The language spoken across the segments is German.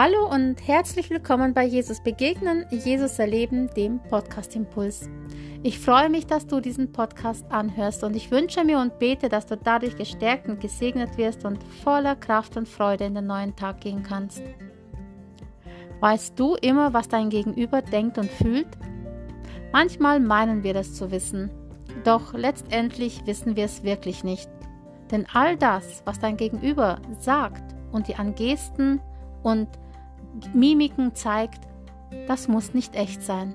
Hallo und herzlich willkommen bei Jesus Begegnen, Jesus Erleben, dem Podcast Impuls. Ich freue mich, dass du diesen Podcast anhörst und ich wünsche mir und bete, dass du dadurch gestärkt und gesegnet wirst und voller Kraft und Freude in den neuen Tag gehen kannst. Weißt du immer, was dein Gegenüber denkt und fühlt? Manchmal meinen wir das zu wissen, doch letztendlich wissen wir es wirklich nicht. Denn all das, was dein Gegenüber sagt und dir an Gesten und Mimiken zeigt, das muss nicht echt sein.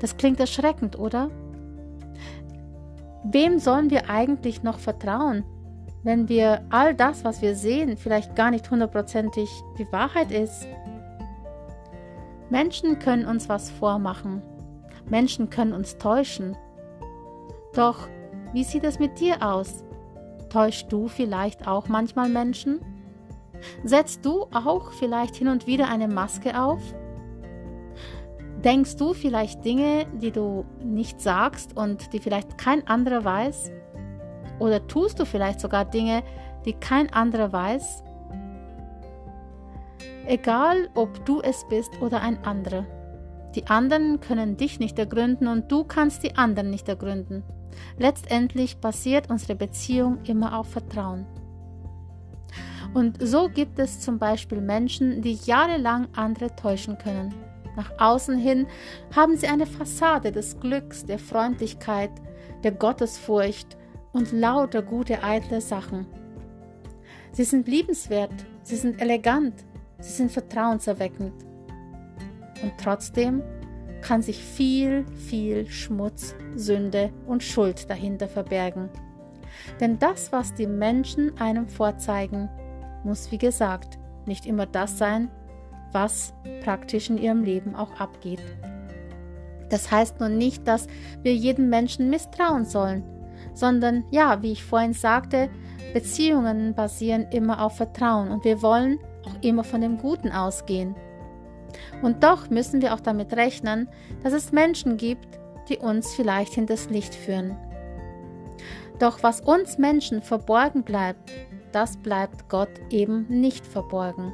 Das klingt erschreckend, oder? Wem sollen wir eigentlich noch vertrauen, wenn wir all das, was wir sehen, vielleicht gar nicht hundertprozentig die Wahrheit ist? Menschen können uns was vormachen. Menschen können uns täuschen. Doch wie sieht es mit dir aus? Täuschst du vielleicht auch manchmal Menschen? Setzt du auch vielleicht hin und wieder eine Maske auf? Denkst du vielleicht Dinge, die du nicht sagst und die vielleicht kein anderer weiß? Oder tust du vielleicht sogar Dinge, die kein anderer weiß? Egal, ob du es bist oder ein anderer. Die anderen können dich nicht ergründen und du kannst die anderen nicht ergründen. Letztendlich basiert unsere Beziehung immer auf Vertrauen. Und so gibt es zum Beispiel Menschen, die jahrelang andere täuschen können. Nach außen hin haben sie eine Fassade des Glücks, der Freundlichkeit, der Gottesfurcht und lauter gute eitle Sachen. Sie sind liebenswert, sie sind elegant, sie sind vertrauenserweckend. Und trotzdem kann sich viel, viel Schmutz, Sünde und Schuld dahinter verbergen. Denn das, was die Menschen einem vorzeigen, muss, wie gesagt, nicht immer das sein, was praktisch in ihrem Leben auch abgeht. Das heißt nun nicht, dass wir jedem Menschen misstrauen sollen, sondern ja, wie ich vorhin sagte, Beziehungen basieren immer auf Vertrauen und wir wollen auch immer von dem Guten ausgehen. Und doch müssen wir auch damit rechnen, dass es Menschen gibt, die uns vielleicht hinters Licht führen. Doch was uns Menschen verborgen bleibt, das bleibt Gott eben nicht verborgen.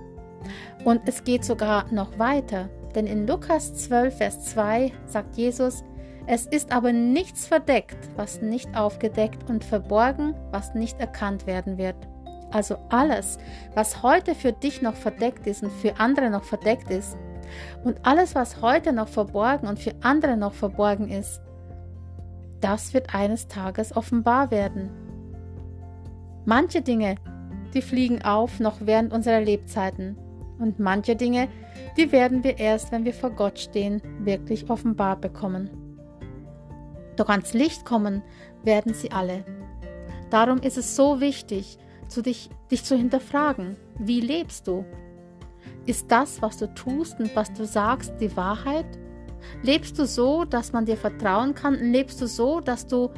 Und es geht sogar noch weiter, denn in Lukas 12, Vers 2 sagt Jesus, es ist aber nichts verdeckt, was nicht aufgedeckt und verborgen, was nicht erkannt werden wird. Also alles, was heute für dich noch verdeckt ist und für andere noch verdeckt ist, und alles, was heute noch verborgen und für andere noch verborgen ist, das wird eines Tages offenbar werden. Manche Dinge, die fliegen auf noch während unserer Lebzeiten. Und manche Dinge, die werden wir erst, wenn wir vor Gott stehen, wirklich offenbar bekommen. Doch ans Licht kommen werden sie alle. Darum ist es so wichtig, zu dich, dich zu hinterfragen. Wie lebst du? Ist das, was du tust und was du sagst, die Wahrheit? Lebst du so, dass man dir vertrauen kann? Lebst du so, dass du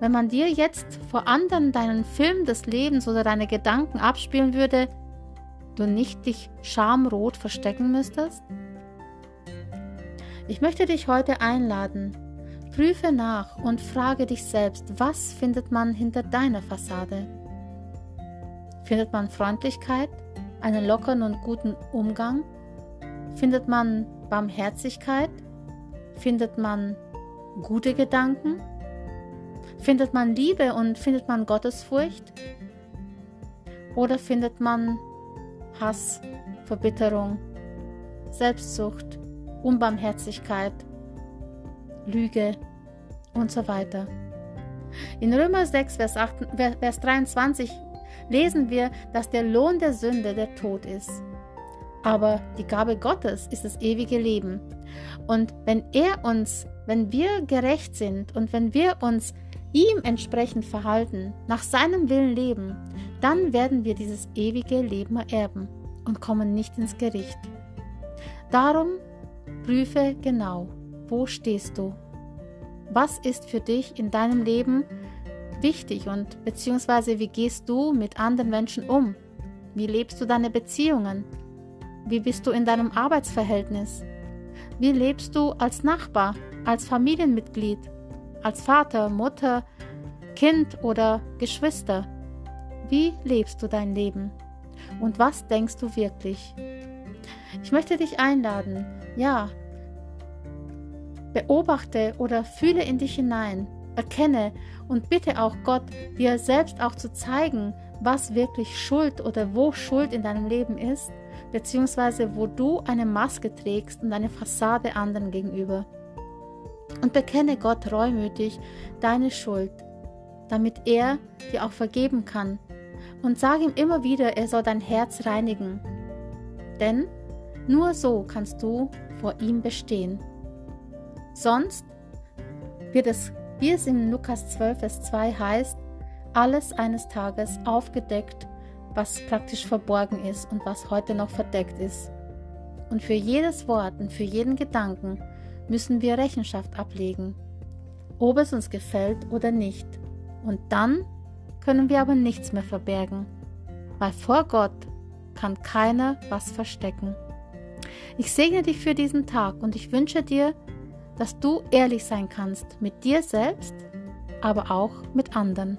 wenn man dir jetzt vor anderen deinen Film des Lebens oder deine Gedanken abspielen würde, du nicht dich schamrot verstecken müsstest? Ich möchte dich heute einladen. Prüfe nach und frage dich selbst, was findet man hinter deiner Fassade? Findet man Freundlichkeit, einen lockeren und guten Umgang? Findet man Barmherzigkeit? Findet man gute Gedanken? Findet man Liebe und findet man Gottesfurcht? Oder findet man Hass, Verbitterung, Selbstsucht, Unbarmherzigkeit, Lüge und so weiter? In Römer 6, Vers, 8, Vers 23 lesen wir, dass der Lohn der Sünde der Tod ist. Aber die Gabe Gottes ist das ewige Leben. Und wenn er uns, wenn wir gerecht sind und wenn wir uns ihm entsprechend verhalten, nach seinem Willen leben, dann werden wir dieses ewige Leben erben und kommen nicht ins Gericht. Darum prüfe genau, wo stehst du? Was ist für dich in deinem Leben wichtig und beziehungsweise wie gehst du mit anderen Menschen um? Wie lebst du deine Beziehungen? Wie bist du in deinem Arbeitsverhältnis? Wie lebst du als Nachbar, als Familienmitglied, als Vater, Mutter, Kind oder Geschwister? Wie lebst du dein Leben? Und was denkst du wirklich? Ich möchte dich einladen, ja, beobachte oder fühle in dich hinein, erkenne und bitte auch Gott, dir selbst auch zu zeigen, was wirklich Schuld oder wo Schuld in deinem Leben ist, beziehungsweise wo du eine Maske trägst und eine Fassade anderen gegenüber. Und bekenne Gott reumütig deine Schuld, damit er dir auch vergeben kann. Und sag ihm immer wieder, er soll dein Herz reinigen. Denn nur so kannst du vor ihm bestehen. Sonst wird es, wie es in Lukas 12, Vers 2 heißt, alles eines Tages aufgedeckt, was praktisch verborgen ist und was heute noch verdeckt ist. Und für jedes Wort und für jeden Gedanken müssen wir Rechenschaft ablegen, ob es uns gefällt oder nicht. Und dann können wir aber nichts mehr verbergen, weil vor Gott kann keiner was verstecken. Ich segne dich für diesen Tag und ich wünsche dir, dass du ehrlich sein kannst mit dir selbst, aber auch mit anderen.